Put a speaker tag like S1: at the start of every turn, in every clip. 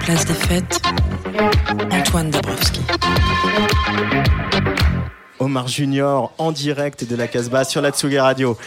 S1: Place des fêtes, Antoine Dabrowski.
S2: Omar Junior en direct de la Casbah sur la Tsugi Radio.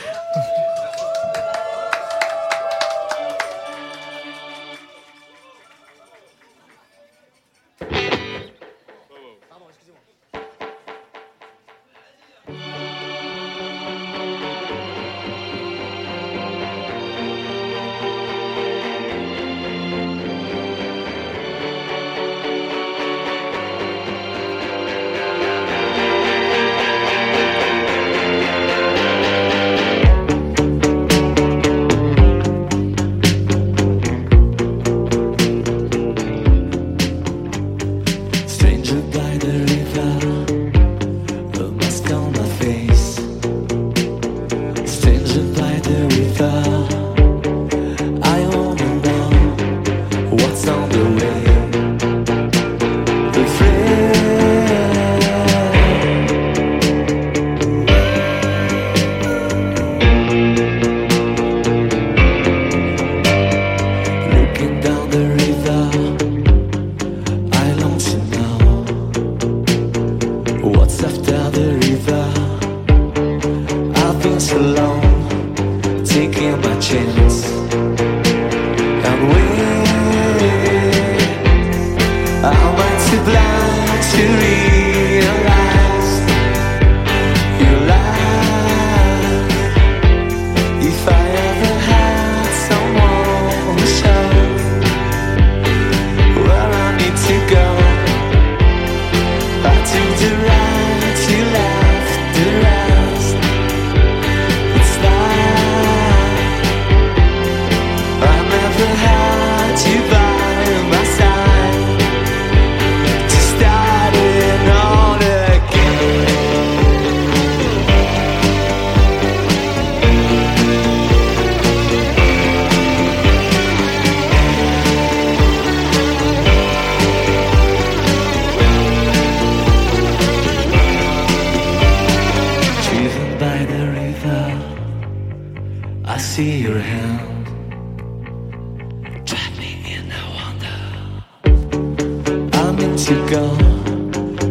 S3: What's on the way.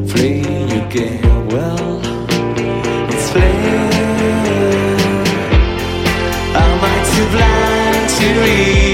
S3: Free again. Well, it's. Am I too blind to realize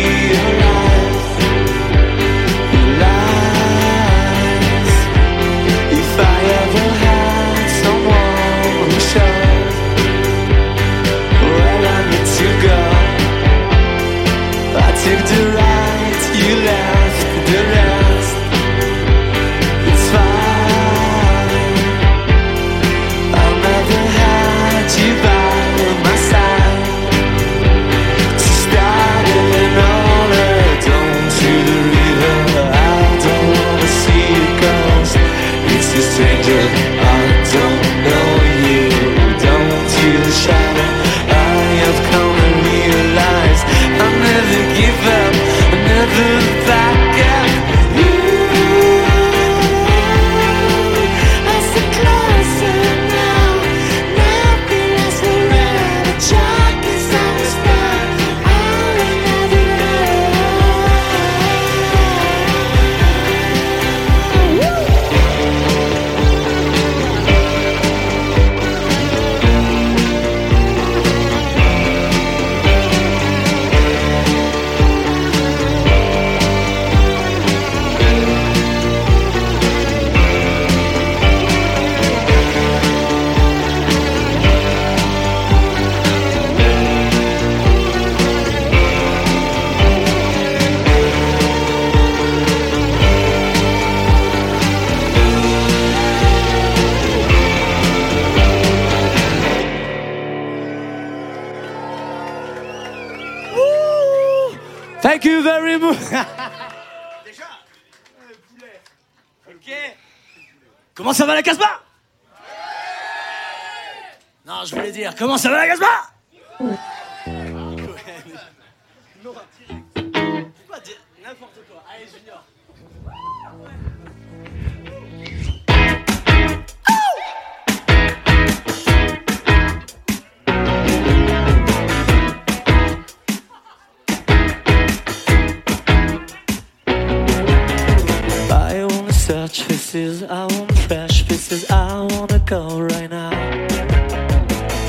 S4: Comment ça va la Casbah? Non, je voulais dire, comment ça va la Casbah?
S3: Wanna search faces, I want fresh faces, I wanna go right now.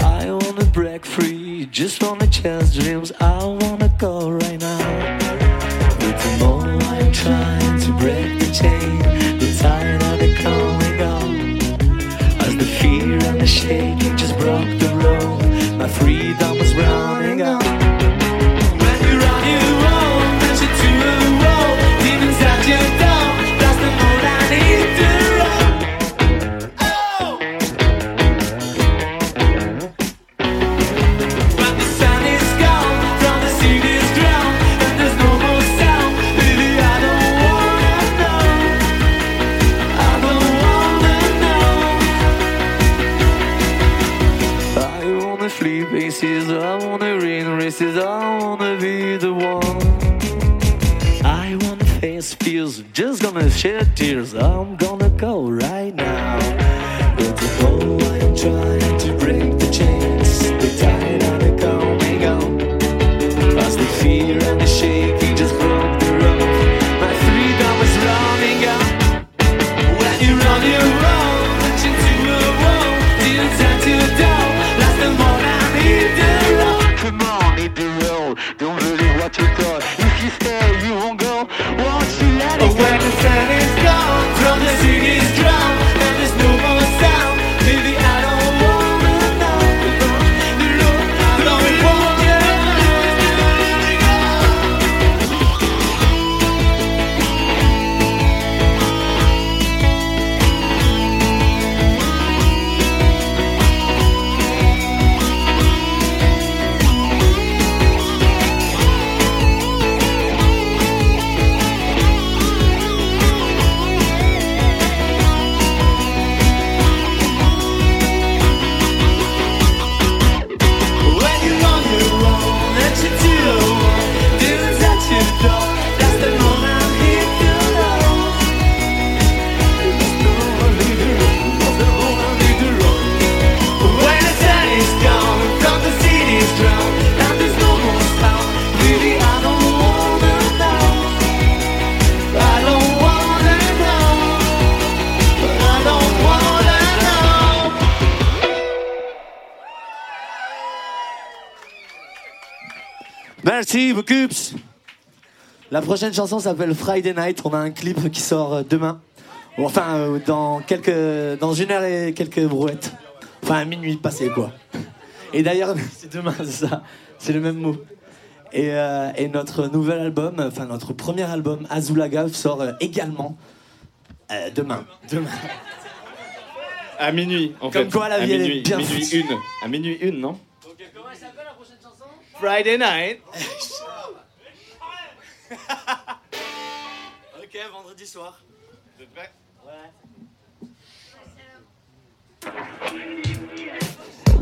S3: I wanna break free, just wanna chase dreams, I wanna fears, just gonna shed tears, I'm
S5: Merci beaucoup. La prochaine chanson s'appelle Friday Night. On a un clip qui sort euh, demain. Enfin, euh, dans quelques, dans une heure et quelques brouettes. Enfin, à minuit passé, quoi. Et d'ailleurs, c'est demain, c'est ça. C'est le même mot. Et, euh, et notre nouvel album, enfin notre premier album, Azulaga, sort également euh, demain. Demain.
S2: À minuit, en
S5: Comme
S2: fait.
S5: quoi, la
S2: à
S5: vie, elle est
S2: minuit,
S5: bien
S2: minuit une. À minuit une, non?
S4: Friday night. ok, vendredi soir.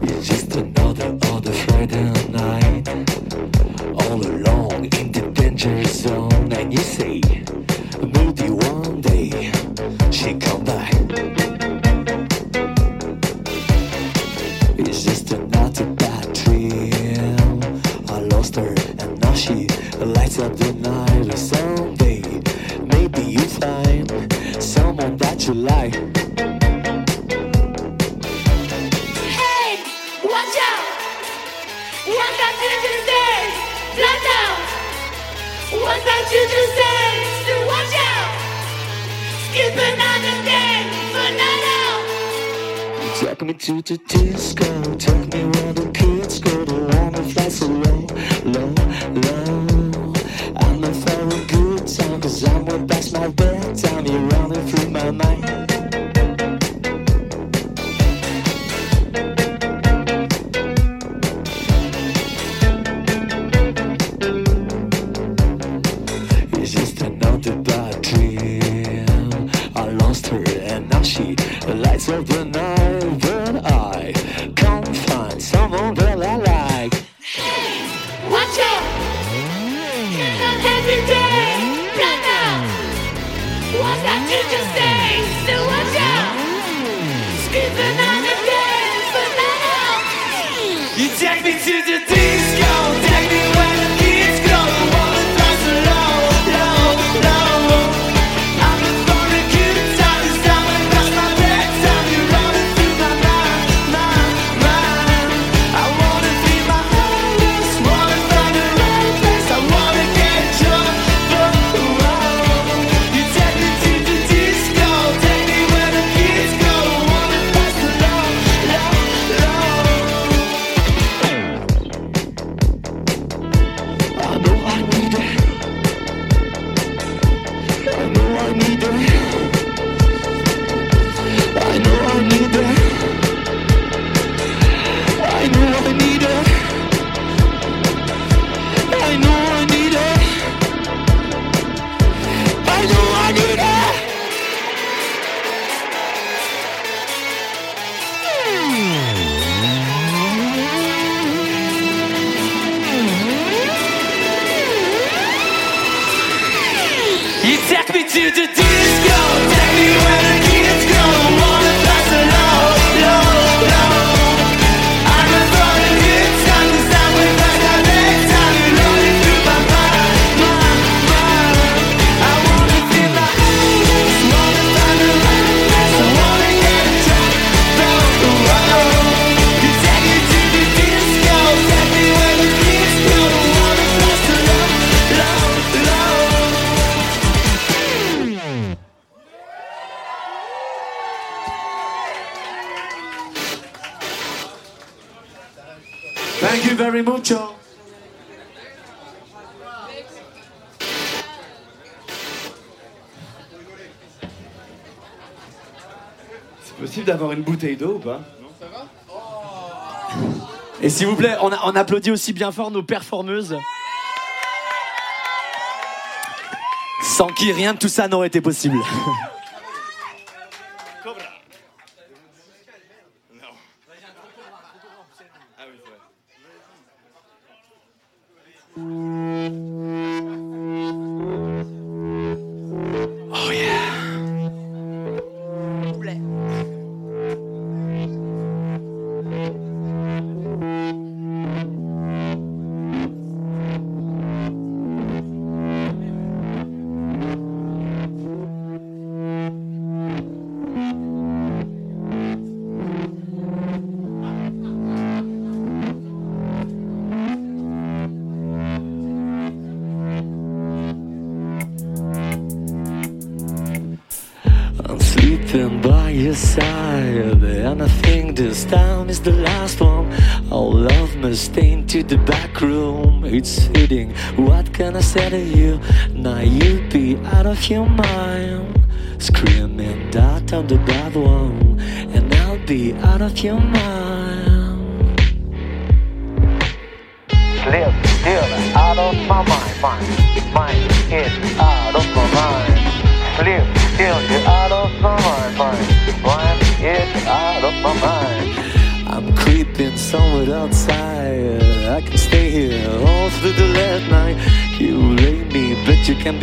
S3: It's just another other Friday night. All alone in the danger zone. And you say Maybe one day She come back I and now she lights up the night or Someday Maybe you find Someone that you like
S6: Hey, watch out! One got to the stairs, flat out. One got to the stairs, so watch out. Skip another day
S3: Take me to the disco, take me where the kids go. One that flies so low, low, low. I'm in for a good time, cause I'm way past my bedtime. You're running through my mind.
S2: une bouteille d'eau ou pas Non, ça va
S5: Et s'il vous plaît, on, on, applaudit aussi bien fort nos performeuses. Sans qui rien de tout ça n'aurait été possible.
S3: your mind. Screaming, dot on the bad one, and I'll be out of your mind.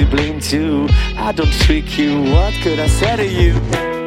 S3: be blamed too. I don't trick you, what could I say to you?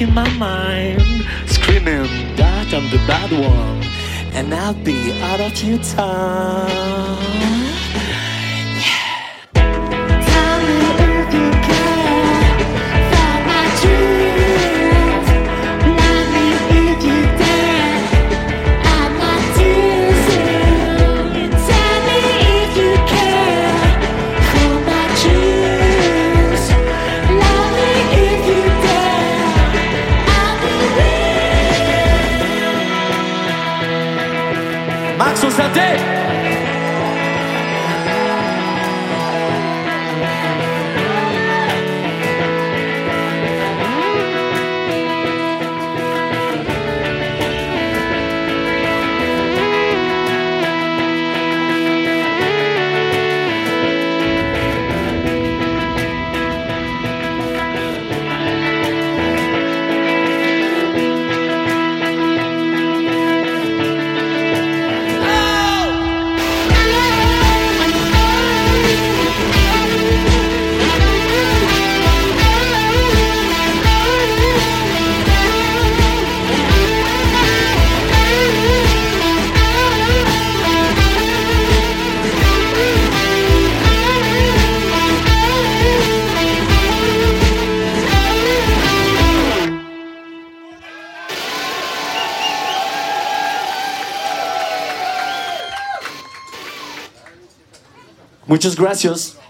S6: in my
S7: mind,
S3: screaming that I'm the bad one, and I'll be out of your time.
S6: suceder.
S5: Muchas gracias.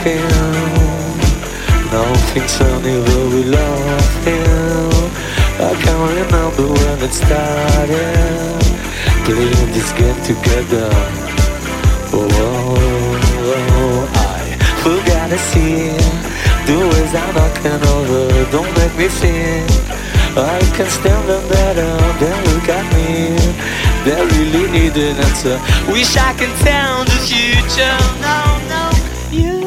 S3: Joking Nothing's funny but we love him. I can't remember when it started. Playing this game together. Oh, oh, oh, I forgot to see The ways I'm knocking over Don't make me think I can stand them better They look at me They really need an answer. Wish I can tell the future. No, no.
S6: You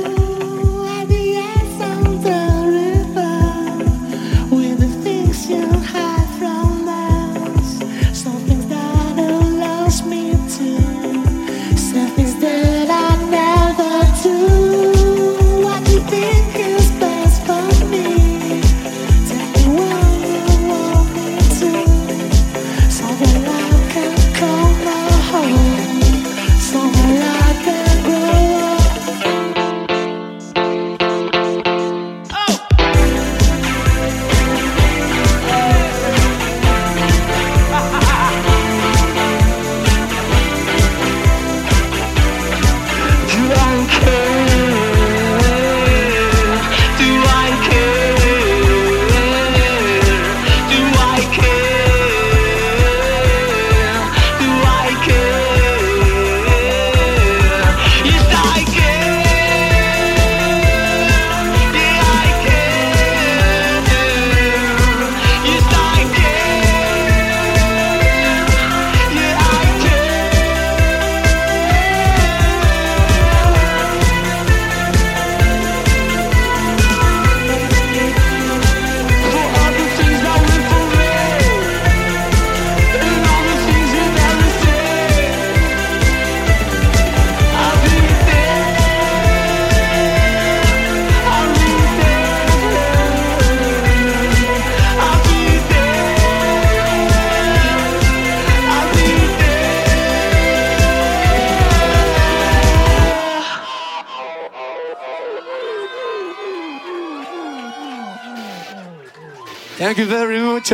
S5: Thank you very much.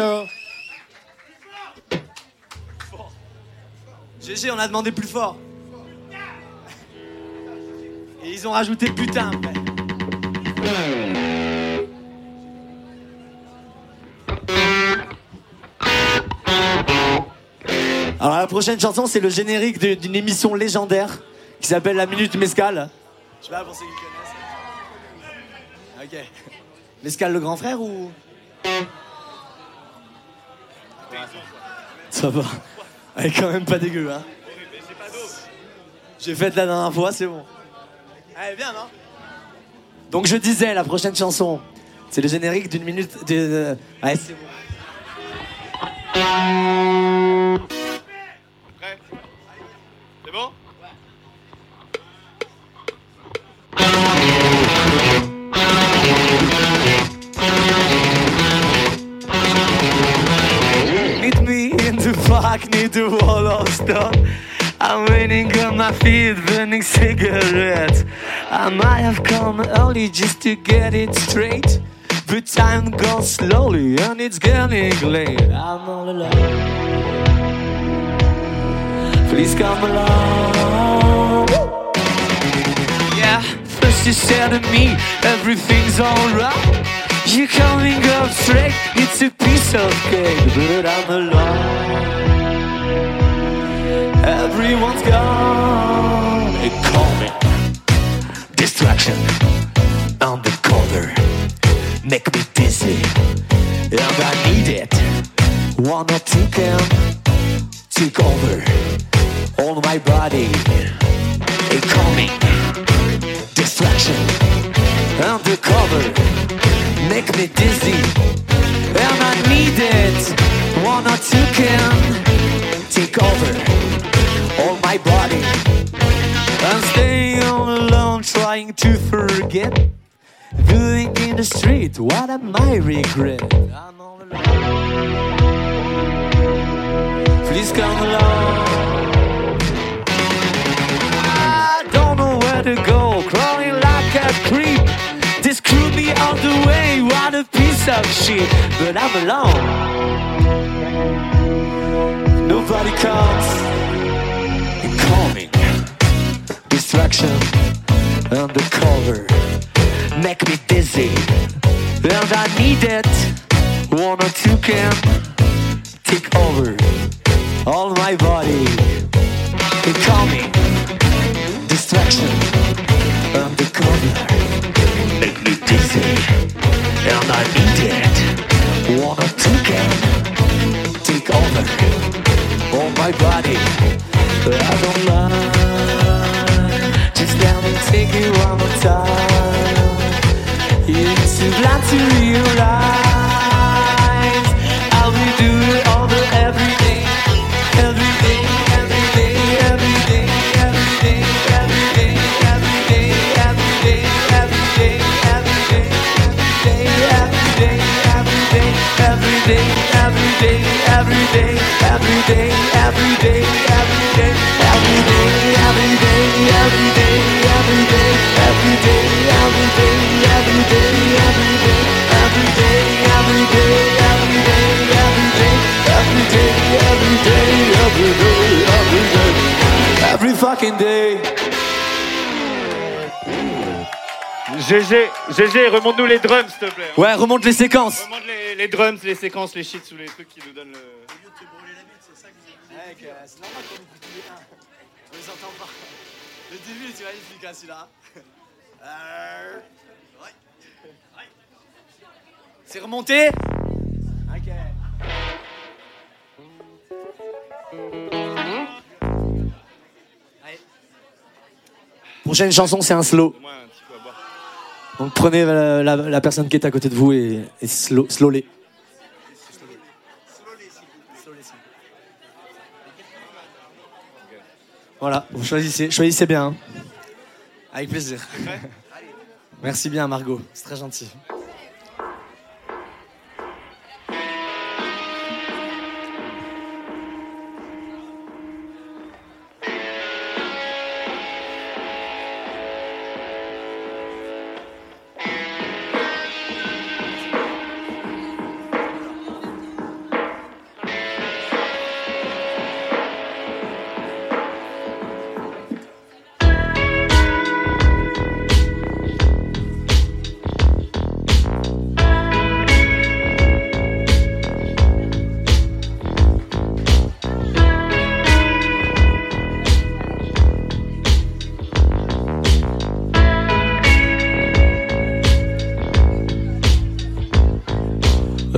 S5: GG, on a demandé plus fort. Et ils ont rajouté putain. Alors la prochaine chanson, c'est le générique d'une émission légendaire qui s'appelle La Minute Mescal. Je sais pas pour ceux qui connaissent. Ok. Mescal le grand frère ou? Ça va. Elle est quand même pas dégueu, hein. J'ai fait la dernière fois, c'est bon. Elle est bien, non? Donc je disais, la prochaine chanson, c'est le générique d'une minute. De... de- Ouais, c'est bon.
S3: My feet, burning cigarettes. I might have come early just to get it straight. But time goes slowly and it's getting late. I'm all alone. Please come along. Yeah, first you said to me, everything's alright. You're coming up straight, it's a piece of cake, but I'm alone. Everyone's gone. They call me distraction on the corner, make me dizzy, and I need it. Or two can take over all my body. They call me distraction undercover, make me dizzy, and I need it. Or two can take over body. I'm staying all alone, trying to forget. Doing in the street, what am I regret? I'm all alone. Please come along. I don't know where to go, crawling like a creep. This screwed be all the way, what a piece of shit. But I'm alone. Nobody comes. Distraction undercover. Make me dizzy. And I need it. One or two can take over all my body. They call me distraction undercover. Make me dizzy, and I need it. One or two can take over all my body. I don't lie. every.
S4: GG, GG, remonte-nous les drums, s'il te plaît.
S5: Ouais, remonte les séquences.
S4: Remonte les, drums, les séquences, les shits les trucs qui nous donnent.
S5: Mec, euh, c'est normal qu'on écoute les uns. On les entend pas. Le début, tu magnifique, hein, celui-là. Euh, ouais. Ouais. C'est remonté Ok. Allez. Prochaine chanson, c'est un slow. Donc prenez la, la- la personne qui est à côté de vous et, et slow, slowly. Voilà, vous choisissez, choisissez bien. hein. Avec plaisir. Merci bien Margot, c'est très gentil.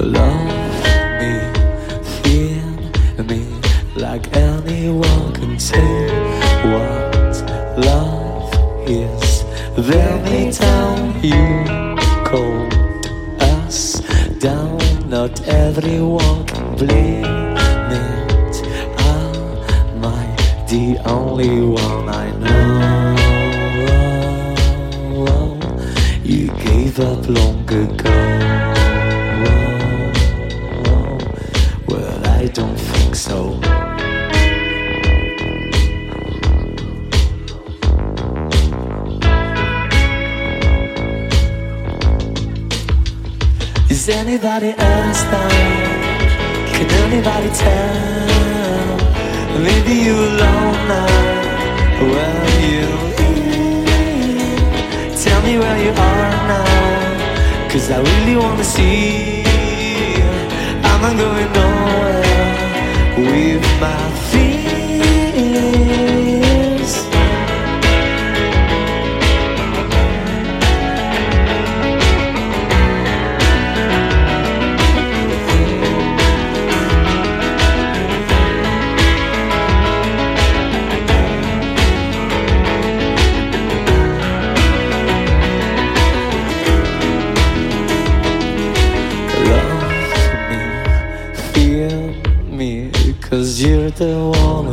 S6: Love me, feel me like
S3: anyone can take what love is. There may tell you, cold us down. Not everyone can blame. Am I the only one I know? You gave up long ago. Anybody down? Can anybody tell? Maybe you alone now. Well, you tell me where you are now. Cause I really wanna see. I'm not going nowhere with my fears. The one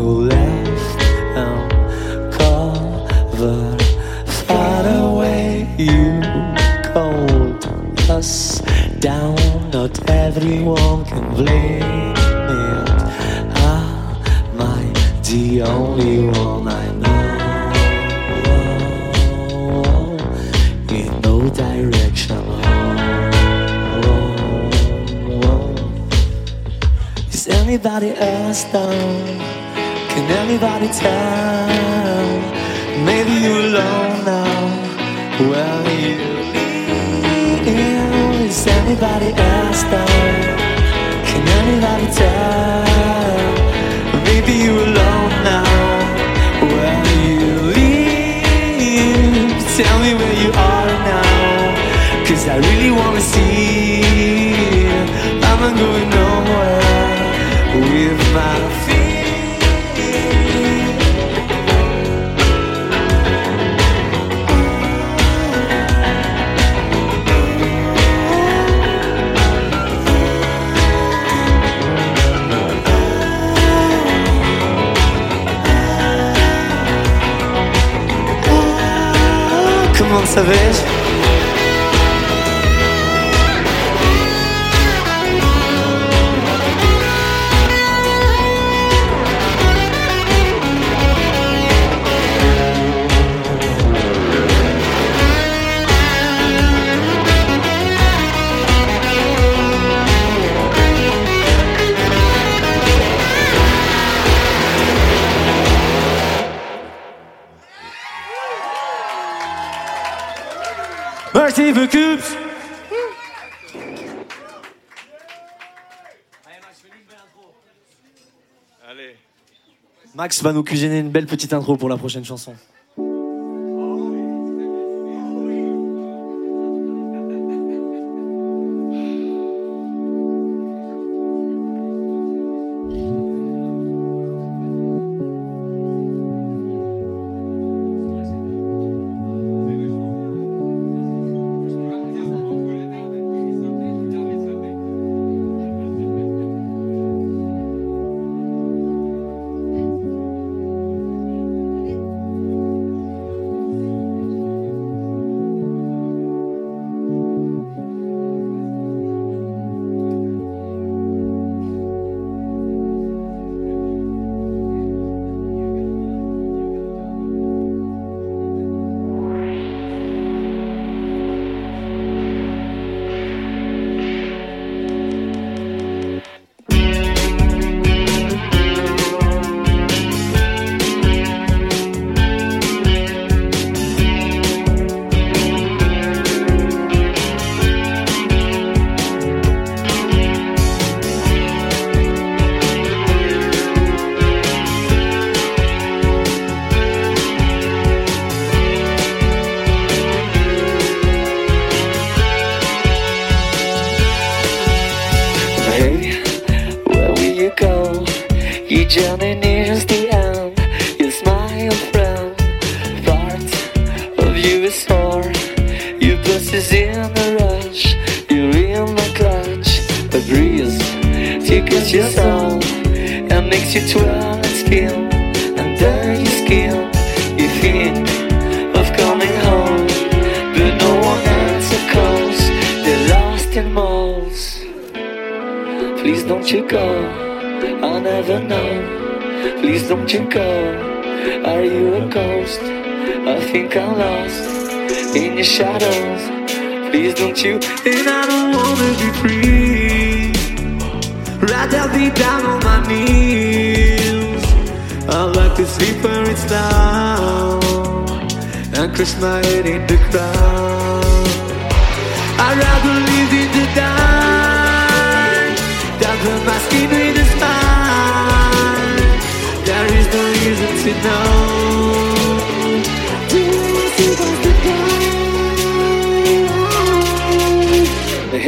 S3: Max va nous cuisiner une belle petite intro pour la prochaine chanson.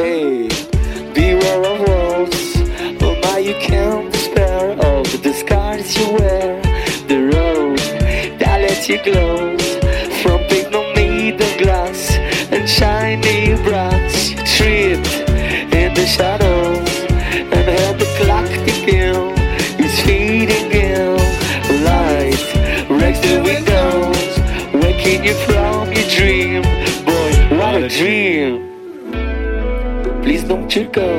S3: Hey, beware of wolves. Oh my, you can't despair of the scars you wear. The road that lets you glow from pigment made of glass and shiny brass. Tripped in the shadows you from your dream. Boy, what a dream! Please don't you go,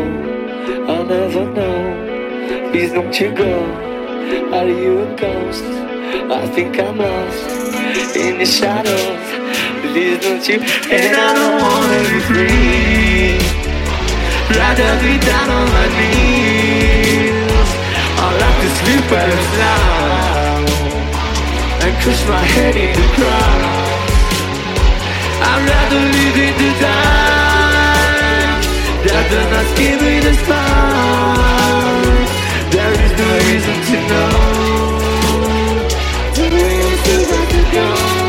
S3: I'll never know. Please don't you go, are you a ghost? I think I'm lost in the shadows. Please don't you, and I don't wanna be free. Rather be down on my knees. I like to sleep it's loud and crush my head in the ground. I'd rather live in the dark rather not give me the spark. There is no reason to know. Way you still got to go.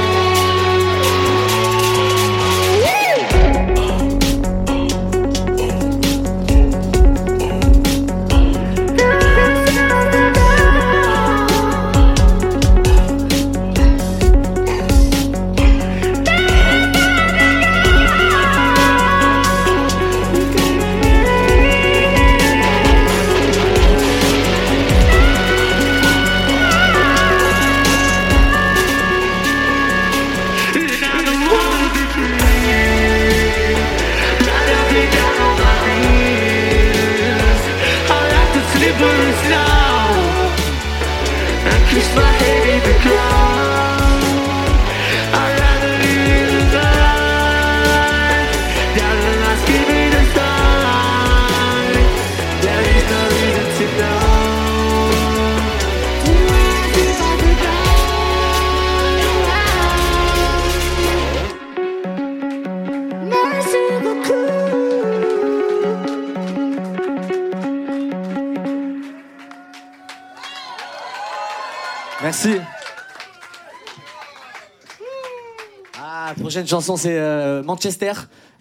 S5: Prochaine chanson, c'est euh, Manchester,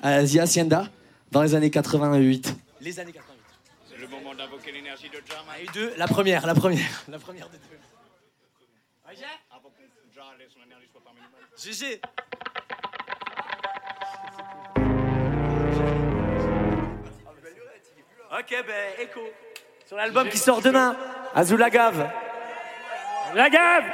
S5: à The Hacienda, dans les années 88. Les années 88.
S4: C'est le moment d'invoquer l'énergie de Jam.
S5: Et deux, la première, la première, la première des deux.
S4: Avant que Jam laisse son énergie soit parmi nous.
S5: GG Ok, ben, écho. Sur l'album qui sort demain, Azula Gave. La Gave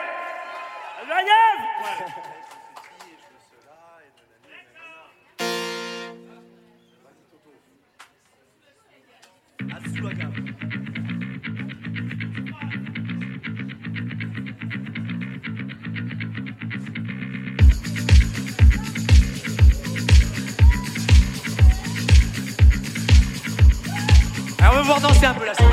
S5: Va un peu la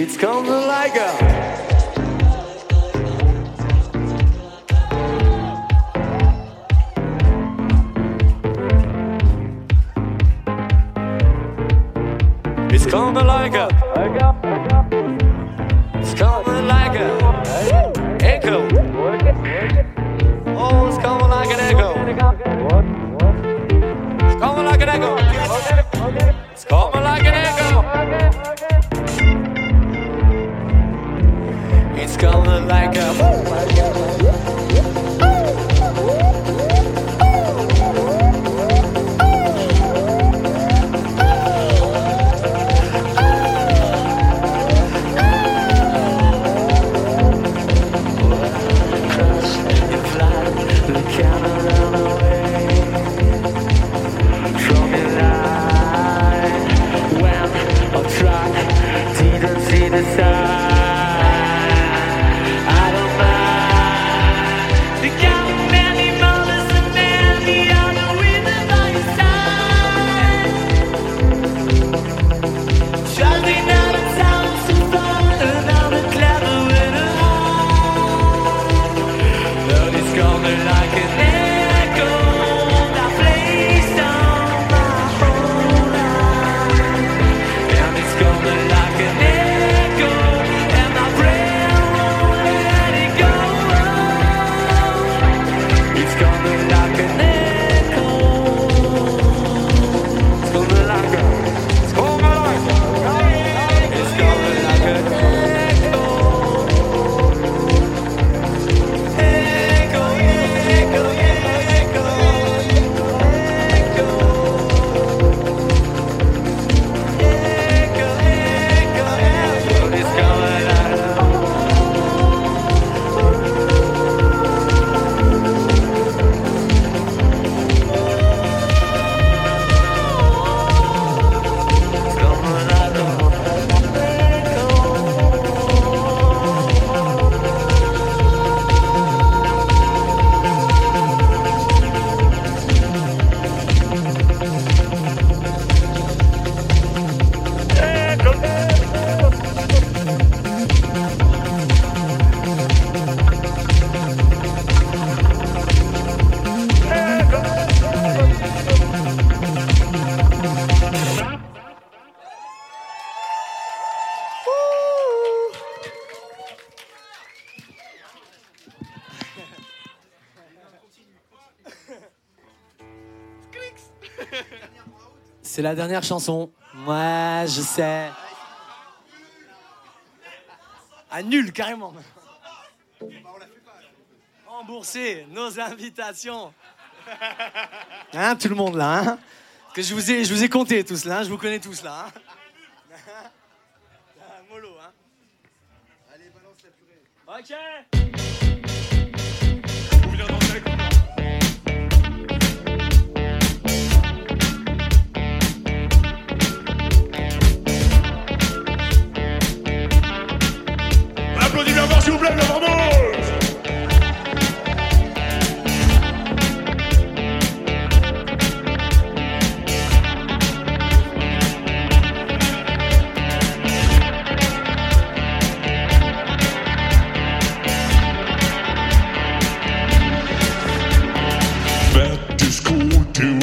S3: It's coming like a It's coming like a It's coming like a echo. Oh, it's coming like an echo. It's coming like an echo. Like a.
S5: la dernière chanson. Ouais, je sais. Ah, nul, carrément. Rembourser nos invitations. Hein, tout le monde là, hein Que je vous ai, je vous ai compté tous là, hein, je vous connais tous là. Hein Ah, mollo, hein Allez, balance la purée. Ok
S8: s'il vous plaît, la vendeuse to school to.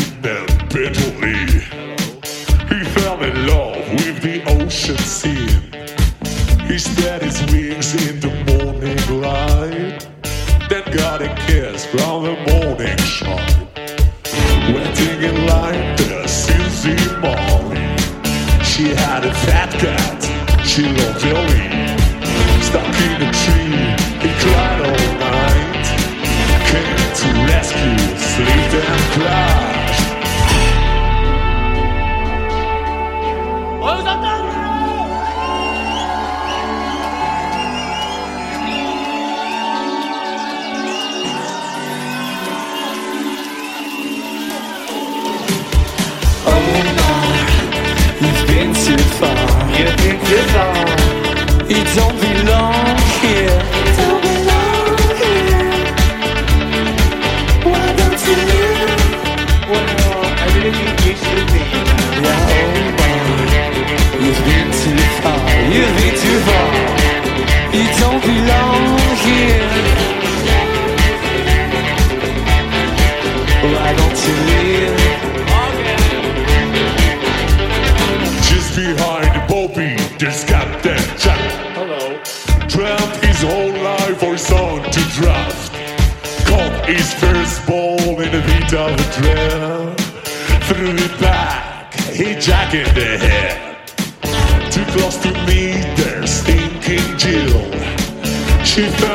S8: He fell in love with the ocean scene. He spread his wings in the she Billy. Stuck in a tree, he cried all night. Came to rescue, sleep and crashed.
S3: You've oh, been too far. You've been too far. You don't belong here. You don't belong here. Why don't you You've been too far. You've been too far. You
S8: don't belong. Captain Jack. Hello. Dreamt his whole life for son to draft. Caught his first ball in the beat of the drill. Threw it back, he Jack in the head. Too close to meet their stinking Jill. She fell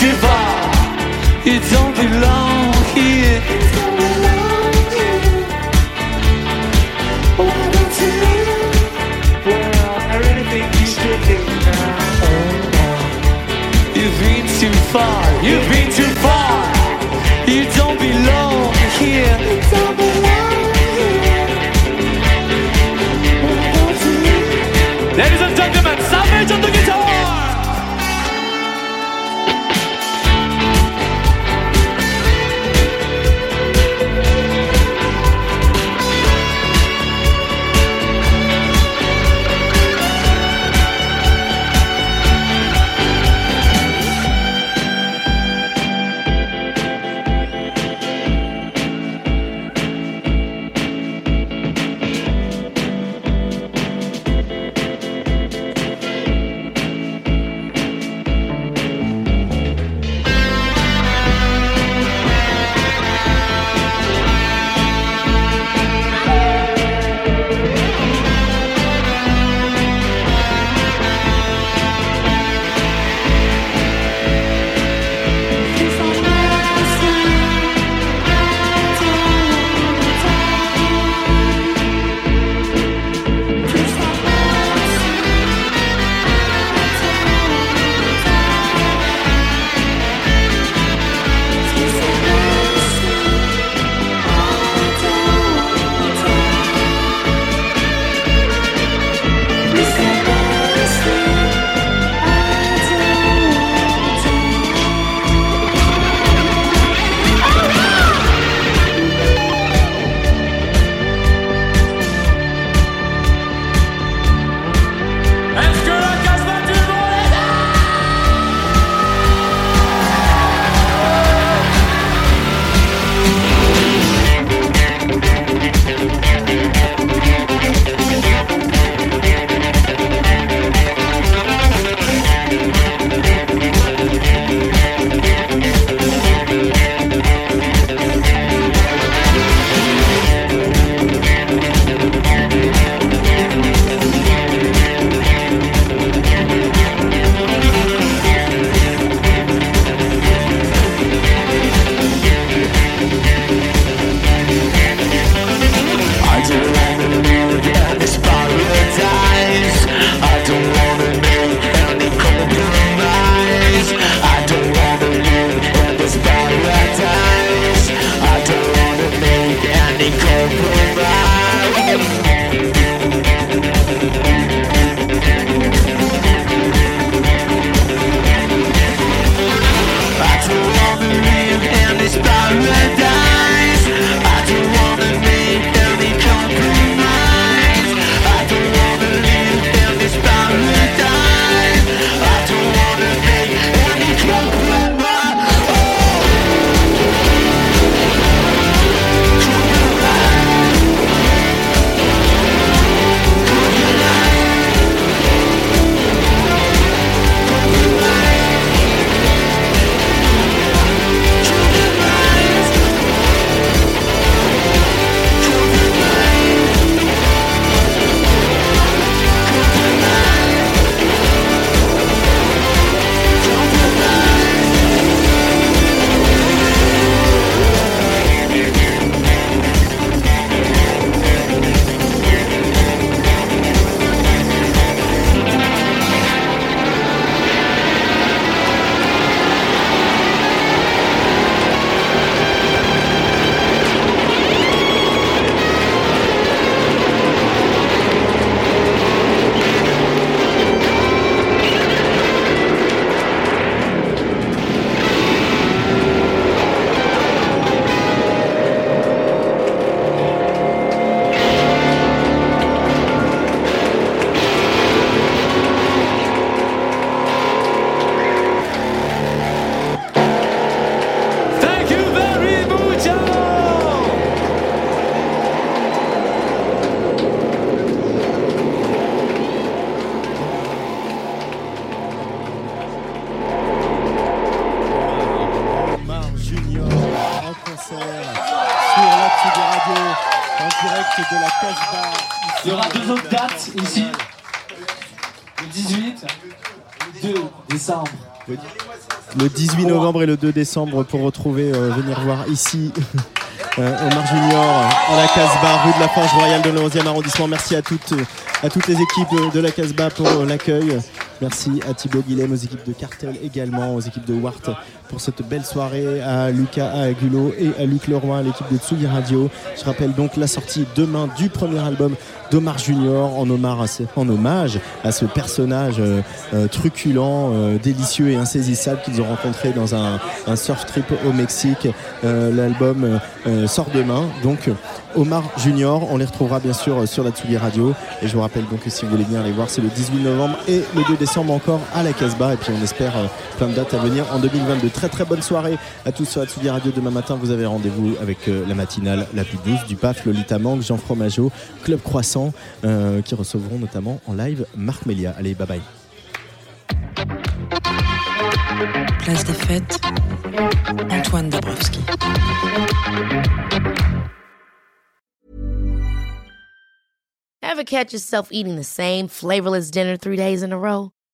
S8: too
S3: far. You don't belong here. Don't you? Well, I really think you should leave now. You've been too far. You've been too far. You don't belong here. Don't belong here. Don't? Ladies and gentlemen,
S5: 2 décembre
S2: pour retrouver, euh, venir voir ici euh, Omar Junior à la Casbah, rue de la Forge Royale de le 11e arrondissement. Merci à toutes, à toutes les équipes de, de la Casbah pour euh, l'accueil. Merci à Thibaut Guilhem, aux équipes de Cartel également, aux équipes de Wart pour cette belle soirée, à Lucas Agulot et à Luc Leroy, à l'équipe de Tsugi Radio. Je rappelle donc la sortie demain du premier album d'Omar Junior en, hommage à ce, à personnage euh, euh, truculent, euh, délicieux et insaisissable qu'ils ont rencontré dans un, un surf trip au Mexique. L'album sort demain, donc Omar Junior, on les retrouvera bien sûr sur la Tsugi Radio. Et je vous rappelle donc que si vous voulez bien aller voir, c'est le 18 novembre et le 2 décembre encore à la Casbah. Et puis on espère euh, plein de dates à venir en 2022. Très très bonne soirée à tous sur la Tsugi Radio. Demain matin, vous avez rendez-vous avec euh, la matinale la plus douce du PAF, Lolita Mang, Jean Fromageau, Club Croissant, euh, qui recevront notamment en live Marc Melia. Allez, bye bye.
S1: Place des fêtes, Antoine Dabrowski.
S9: Ever catch yourself eating the same flavorless dinner three days in a row?